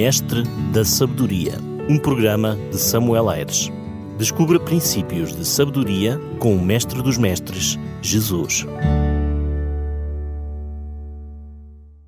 Mestre da Sabedoria, um programa de Samuel Aires. Descubra princípios de sabedoria com o Mestre dos Mestres, Jesus.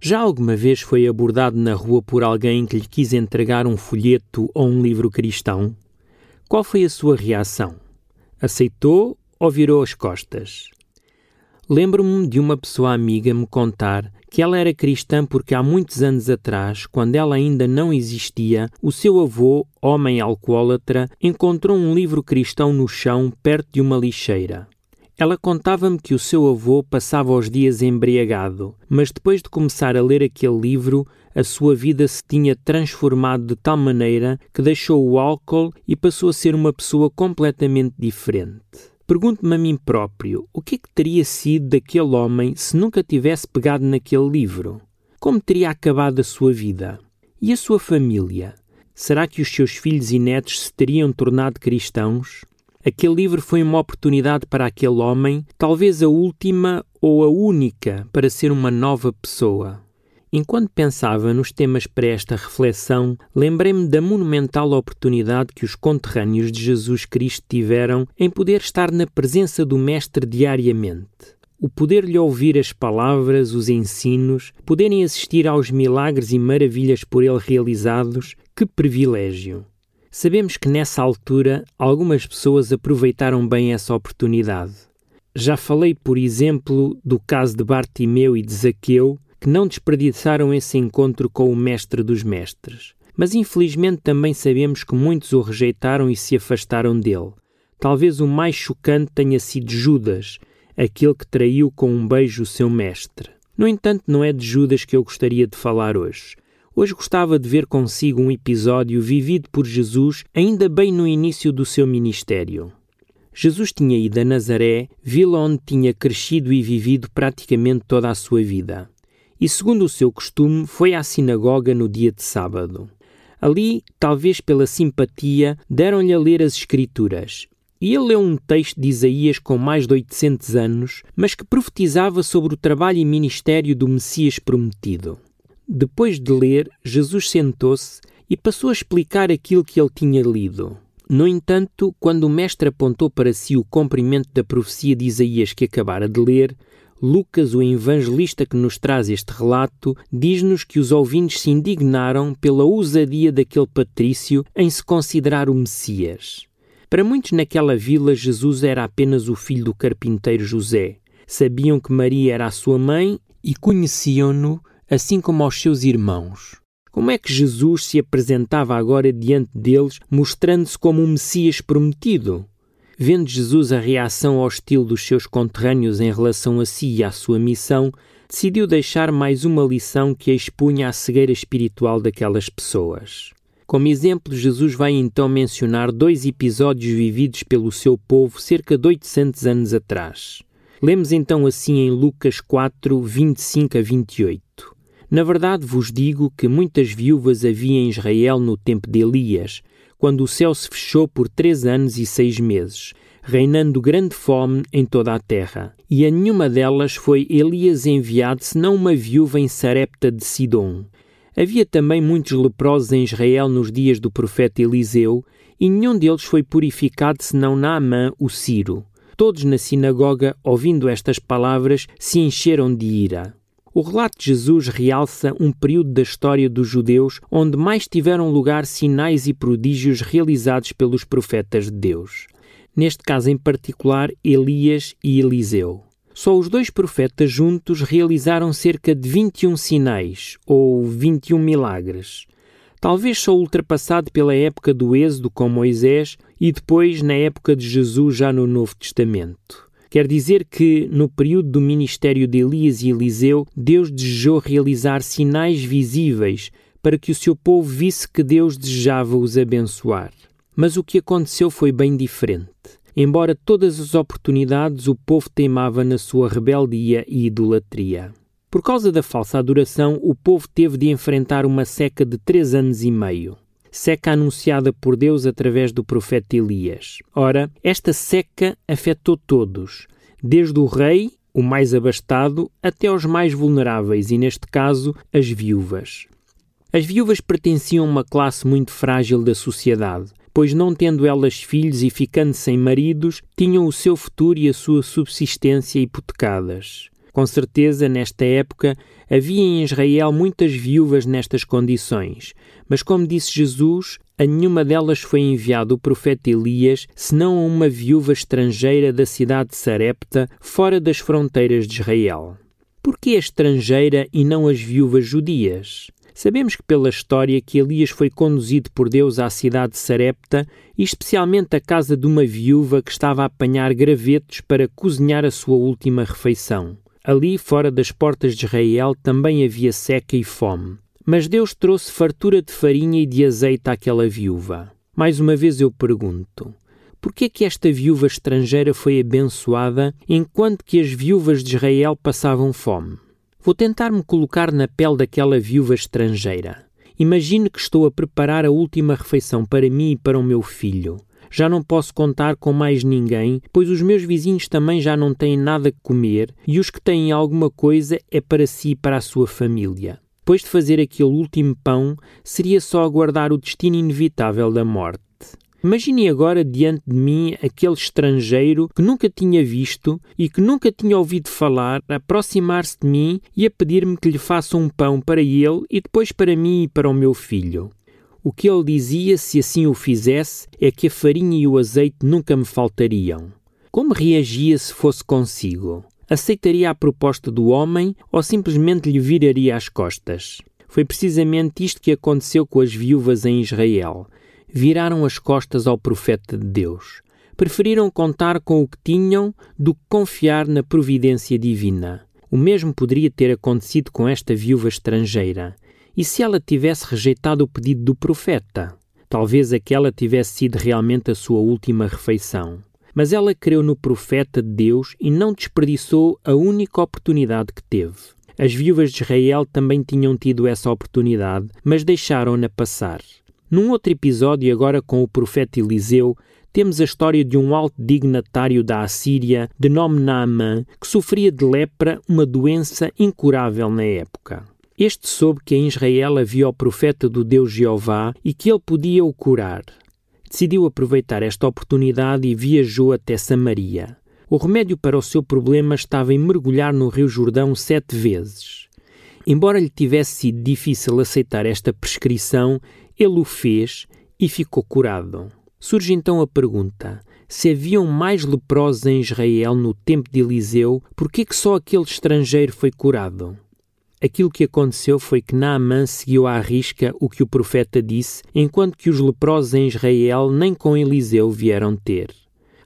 Já alguma vez foi abordado na rua por alguém que lhe quis entregar um folheto ou um livro cristão? Qual foi a sua reação? Aceitou ou virou as costas? Lembro-me de uma pessoa amiga me contar que ela era cristã porque há muitos anos atrás, quando ela ainda não existia, o seu avô, homem alcoólatra, encontrou um livro cristão no chão perto de uma lixeira. Ela contava-me que o seu avô passava os dias embriagado, mas depois de começar a ler aquele livro, a sua vida se tinha transformado de tal maneira que deixou o álcool e passou a ser uma pessoa completamente diferente. Pergunto-me a mim próprio o que é que teria sido daquele homem se nunca tivesse pegado naquele livro? Como teria acabado a sua vida? E a sua família? Será que os seus filhos e netos se teriam tornado cristãos? Aquele livro foi uma oportunidade para aquele homem, talvez a última ou a única, para ser uma nova pessoa. Enquanto pensava nos temas para esta reflexão, lembrei-me da monumental oportunidade que os conterrâneos de Jesus Cristo tiveram em poder estar na presença do Mestre diariamente. O poder-lhe ouvir as palavras, os ensinos, poderem assistir aos milagres e maravilhas por ele realizados, que privilégio! Sabemos que nessa altura algumas pessoas aproveitaram bem essa oportunidade. Já falei, por exemplo, do caso de Bartimeu e de Zaqueu, que não desperdiçaram esse encontro com o Mestre dos Mestres. Mas infelizmente também sabemos que muitos o rejeitaram e se afastaram dele. Talvez o mais chocante tenha sido Judas, aquele que traiu com um beijo o seu mestre. No entanto, não é de Judas que eu gostaria de falar hoje. Hoje gostava de ver consigo um episódio vivido por Jesus ainda bem no início do seu ministério. Jesus tinha ido a Nazaré, vila onde tinha crescido e vivido praticamente toda a sua vida e, segundo o seu costume, foi à sinagoga no dia de sábado. Ali, talvez pela simpatia, deram-lhe a ler as Escrituras. E ele leu um texto de Isaías com mais de 800 anos, mas que profetizava sobre o trabalho e ministério do Messias prometido. Depois de ler, Jesus sentou-se e passou a explicar aquilo que ele tinha lido. No entanto, quando o mestre apontou para si o cumprimento da profecia de Isaías que acabara de ler, Lucas, o evangelista que nos traz este relato, diz-nos que os ouvintes se indignaram pela ousadia daquele patrício em se considerar o Messias. Para muitos naquela vila, Jesus era apenas o filho do carpinteiro José. Sabiam que Maria era a sua mãe e conheciam-no, assim como aos seus irmãos. Como é que Jesus se apresentava agora diante deles, mostrando-se como o Messias prometido? Vendo Jesus a reação hostil dos seus conterrâneos em relação a si e à sua missão, decidiu deixar mais uma lição que expunha à cegueira espiritual daquelas pessoas. Como exemplo, Jesus vai então mencionar dois episódios vividos pelo seu povo cerca de 800 anos atrás. Lemos então assim em Lucas 4, 25 a 28. Na verdade vos digo que muitas viúvas havia em Israel no tempo de Elias, quando o céu se fechou por três anos e seis meses, reinando grande fome em toda a terra. E a nenhuma delas foi Elias enviado, senão uma viúva em Sarepta de Sidom. Havia também muitos leprosos em Israel nos dias do profeta Eliseu, e nenhum deles foi purificado senão Naamã, o Ciro. Todos na sinagoga, ouvindo estas palavras, se encheram de ira. O relato de Jesus realça um período da história dos judeus onde mais tiveram lugar sinais e prodígios realizados pelos profetas de Deus. Neste caso em particular, Elias e Eliseu. Só os dois profetas juntos realizaram cerca de 21 sinais, ou 21 milagres. Talvez só ultrapassado pela época do Êxodo com Moisés e depois na época de Jesus já no Novo Testamento. Quer dizer que, no período do ministério de Elias e Eliseu, Deus desejou realizar sinais visíveis para que o seu povo visse que Deus desejava os abençoar. Mas o que aconteceu foi bem diferente. Embora todas as oportunidades, o povo teimava na sua rebeldia e idolatria. Por causa da falsa adoração, o povo teve de enfrentar uma seca de três anos e meio seca anunciada por Deus através do profeta Elias. Ora, esta seca afetou todos, desde o rei, o mais abastado, até os mais vulneráveis e, neste caso, as viúvas. As viúvas pertenciam a uma classe muito frágil da sociedade, pois não tendo elas filhos e ficando sem maridos, tinham o seu futuro e a sua subsistência hipotecadas. Com certeza, nesta época, havia em Israel muitas viúvas nestas condições, mas como disse Jesus, a nenhuma delas foi enviado o profeta Elias, senão a uma viúva estrangeira da cidade de Sarepta, fora das fronteiras de Israel. Por que a estrangeira e não as viúvas judias? Sabemos que pela história que Elias foi conduzido por Deus à cidade de Sarepta e especialmente à casa de uma viúva que estava a apanhar gravetos para cozinhar a sua última refeição. Ali, fora das portas de Israel, também havia seca e fome. Mas Deus trouxe fartura de farinha e de azeite àquela viúva. Mais uma vez eu pergunto: por que é que esta viúva estrangeira foi abençoada enquanto que as viúvas de Israel passavam fome? Vou tentar me colocar na pele daquela viúva estrangeira. Imagine que estou a preparar a última refeição para mim e para o meu filho. Já não posso contar com mais ninguém, pois os meus vizinhos também já não têm nada que comer e os que têm alguma coisa é para si e para a sua família. Depois de fazer aquele último pão, seria só aguardar o destino inevitável da morte. Imagine agora diante de mim aquele estrangeiro que nunca tinha visto e que nunca tinha ouvido falar aproximar-se de mim e a pedir-me que lhe faça um pão para ele e depois para mim e para o meu filho. O que ele dizia, se assim o fizesse, é que a farinha e o azeite nunca me faltariam. Como reagia se fosse consigo? Aceitaria a proposta do homem ou simplesmente lhe viraria as costas? Foi precisamente isto que aconteceu com as viúvas em Israel viraram as costas ao profeta de Deus. Preferiram contar com o que tinham do que confiar na providência divina. O mesmo poderia ter acontecido com esta viúva estrangeira. E se ela tivesse rejeitado o pedido do profeta? Talvez aquela tivesse sido realmente a sua última refeição. Mas ela creu no profeta de Deus e não desperdiçou a única oportunidade que teve. As viúvas de Israel também tinham tido essa oportunidade, mas deixaram-na passar. Num outro episódio, agora com o profeta Eliseu, temos a história de um alto dignatário da Assíria, de nome Naamã, que sofria de lepra, uma doença incurável na época. Este soube que em Israel havia o profeta do Deus Jeová e que ele podia o curar. Decidiu aproveitar esta oportunidade e viajou até Samaria. O remédio para o seu problema estava em mergulhar no Rio Jordão sete vezes. Embora lhe tivesse sido difícil aceitar esta prescrição, ele o fez e ficou curado. Surge então a pergunta: se haviam mais leprosos em Israel no tempo de Eliseu, por que só aquele estrangeiro foi curado? Aquilo que aconteceu foi que Naamã seguiu à risca o que o profeta disse, enquanto que os leprosos em Israel nem com Eliseu vieram ter.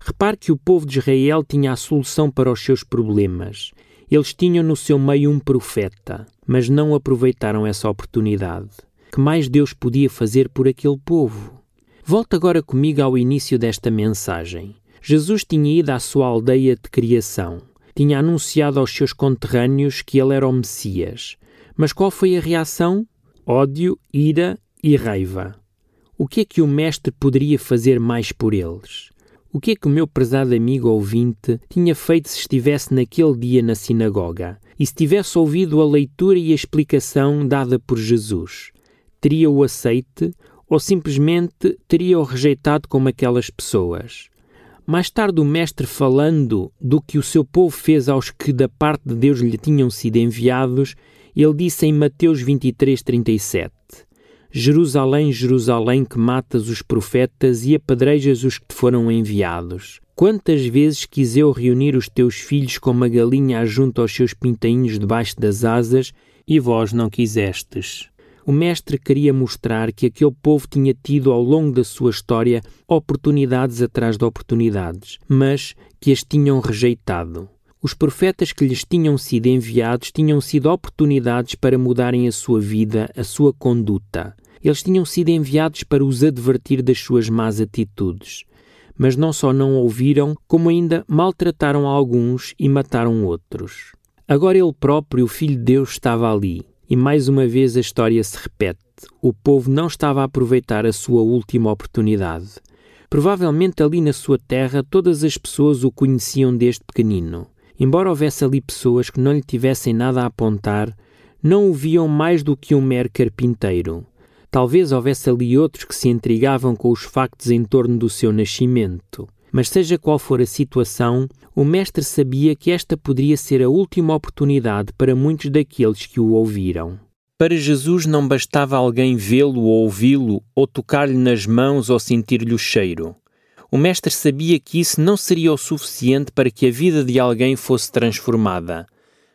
Repare que o povo de Israel tinha a solução para os seus problemas. Eles tinham no seu meio um profeta, mas não aproveitaram essa oportunidade que mais Deus podia fazer por aquele povo? Volta agora comigo ao início desta mensagem. Jesus tinha ido à sua aldeia de criação. Tinha anunciado aos seus conterrâneos que ele era o Messias. Mas qual foi a reação? Ódio, ira e raiva. O que é que o Mestre poderia fazer mais por eles? O que é que o meu prezado amigo ouvinte tinha feito se estivesse naquele dia na sinagoga e se tivesse ouvido a leitura e a explicação dada por Jesus? teria-o aceite ou simplesmente teria-o rejeitado como aquelas pessoas. Mais tarde, o Mestre, falando do que o seu povo fez aos que da parte de Deus lhe tinham sido enviados, ele disse em Mateus 23, 37: Jerusalém, Jerusalém, que matas os profetas e apedrejas os que te foram enviados. Quantas vezes quis eu reunir os teus filhos como a galinha ajunta aos seus pintainhos debaixo das asas, e vós não quisestes. O mestre queria mostrar que aquele povo tinha tido ao longo da sua história oportunidades atrás de oportunidades, mas que as tinham rejeitado. Os profetas que lhes tinham sido enviados tinham sido oportunidades para mudarem a sua vida, a sua conduta. Eles tinham sido enviados para os advertir das suas más atitudes. Mas não só não ouviram, como ainda maltrataram alguns e mataram outros. Agora ele próprio, o Filho de Deus, estava ali. E mais uma vez a história se repete. O povo não estava a aproveitar a sua última oportunidade. Provavelmente ali na sua terra todas as pessoas o conheciam desde pequenino. Embora houvesse ali pessoas que não lhe tivessem nada a apontar, não o viam mais do que um mero carpinteiro. Talvez houvesse ali outros que se intrigavam com os factos em torno do seu nascimento. Mas seja qual for a situação, o mestre sabia que esta poderia ser a última oportunidade para muitos daqueles que o ouviram. Para Jesus não bastava alguém vê-lo ou ouvi-lo, ou tocar-lhe nas mãos ou sentir-lhe o cheiro. O mestre sabia que isso não seria o suficiente para que a vida de alguém fosse transformada.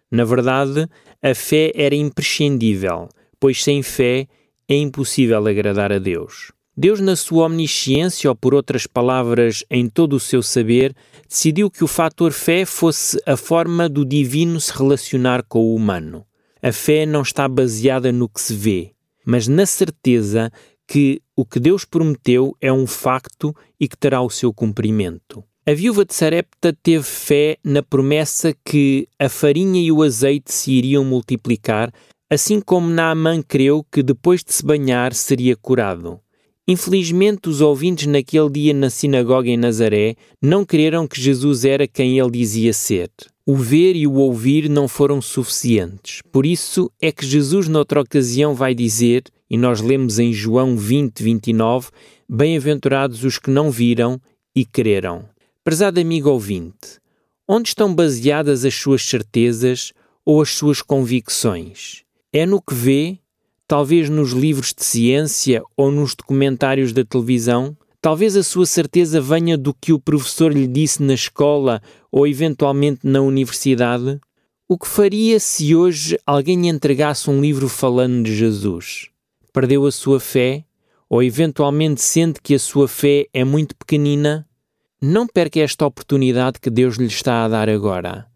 Na verdade, a fé era imprescindível, pois sem fé é impossível agradar a Deus. Deus, na sua omnisciência, ou por outras palavras, em todo o seu saber, decidiu que o fator fé fosse a forma do divino se relacionar com o humano. A fé não está baseada no que se vê, mas na certeza que o que Deus prometeu é um facto e que terá o seu cumprimento. A viúva de Sarepta teve fé na promessa que a farinha e o azeite se iriam multiplicar, assim como Naamã creu que depois de se banhar seria curado. Infelizmente, os ouvintes naquele dia na sinagoga em Nazaré não creram que Jesus era quem ele dizia ser. O ver e o ouvir não foram suficientes. Por isso é que Jesus, noutra ocasião, vai dizer, e nós lemos em João 20, 29, Bem-aventurados os que não viram e creram. Prezado amigo ouvinte, onde estão baseadas as suas certezas ou as suas convicções? É no que vê, talvez nos livros de ciência ou nos documentários da televisão? Talvez a sua certeza venha do que o professor lhe disse na escola ou eventualmente na universidade. O que faria se hoje alguém lhe entregasse um livro falando de Jesus? Perdeu a sua fé? Ou eventualmente sente que a sua fé é muito pequenina? Não perca esta oportunidade que Deus lhe está a dar agora.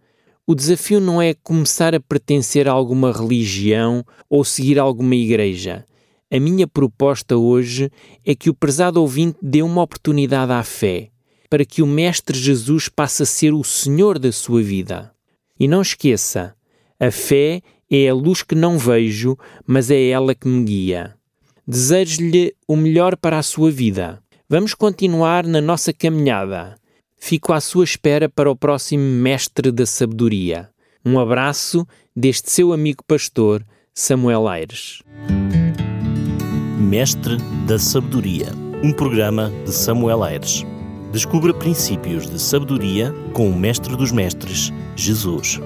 O desafio não é começar a pertencer a alguma religião ou seguir alguma igreja a minha proposta hoje é que o prezado ouvinte dê uma oportunidade à fé, para que o Mestre Jesus passe a ser o Senhor da sua vida. E não esqueça, a fé é a luz que não vejo, mas é ela que me guia. Desejo-lhe o melhor para a sua vida. Vamos continuar na nossa caminhada. Fico à sua espera para o próximo Mestre da Sabedoria. Um abraço deste seu amigo pastor, Samuel Aires. Mestre da Sabedoria, um programa de Samuel Aires. Descubra princípios de sabedoria com o Mestre dos Mestres, Jesus.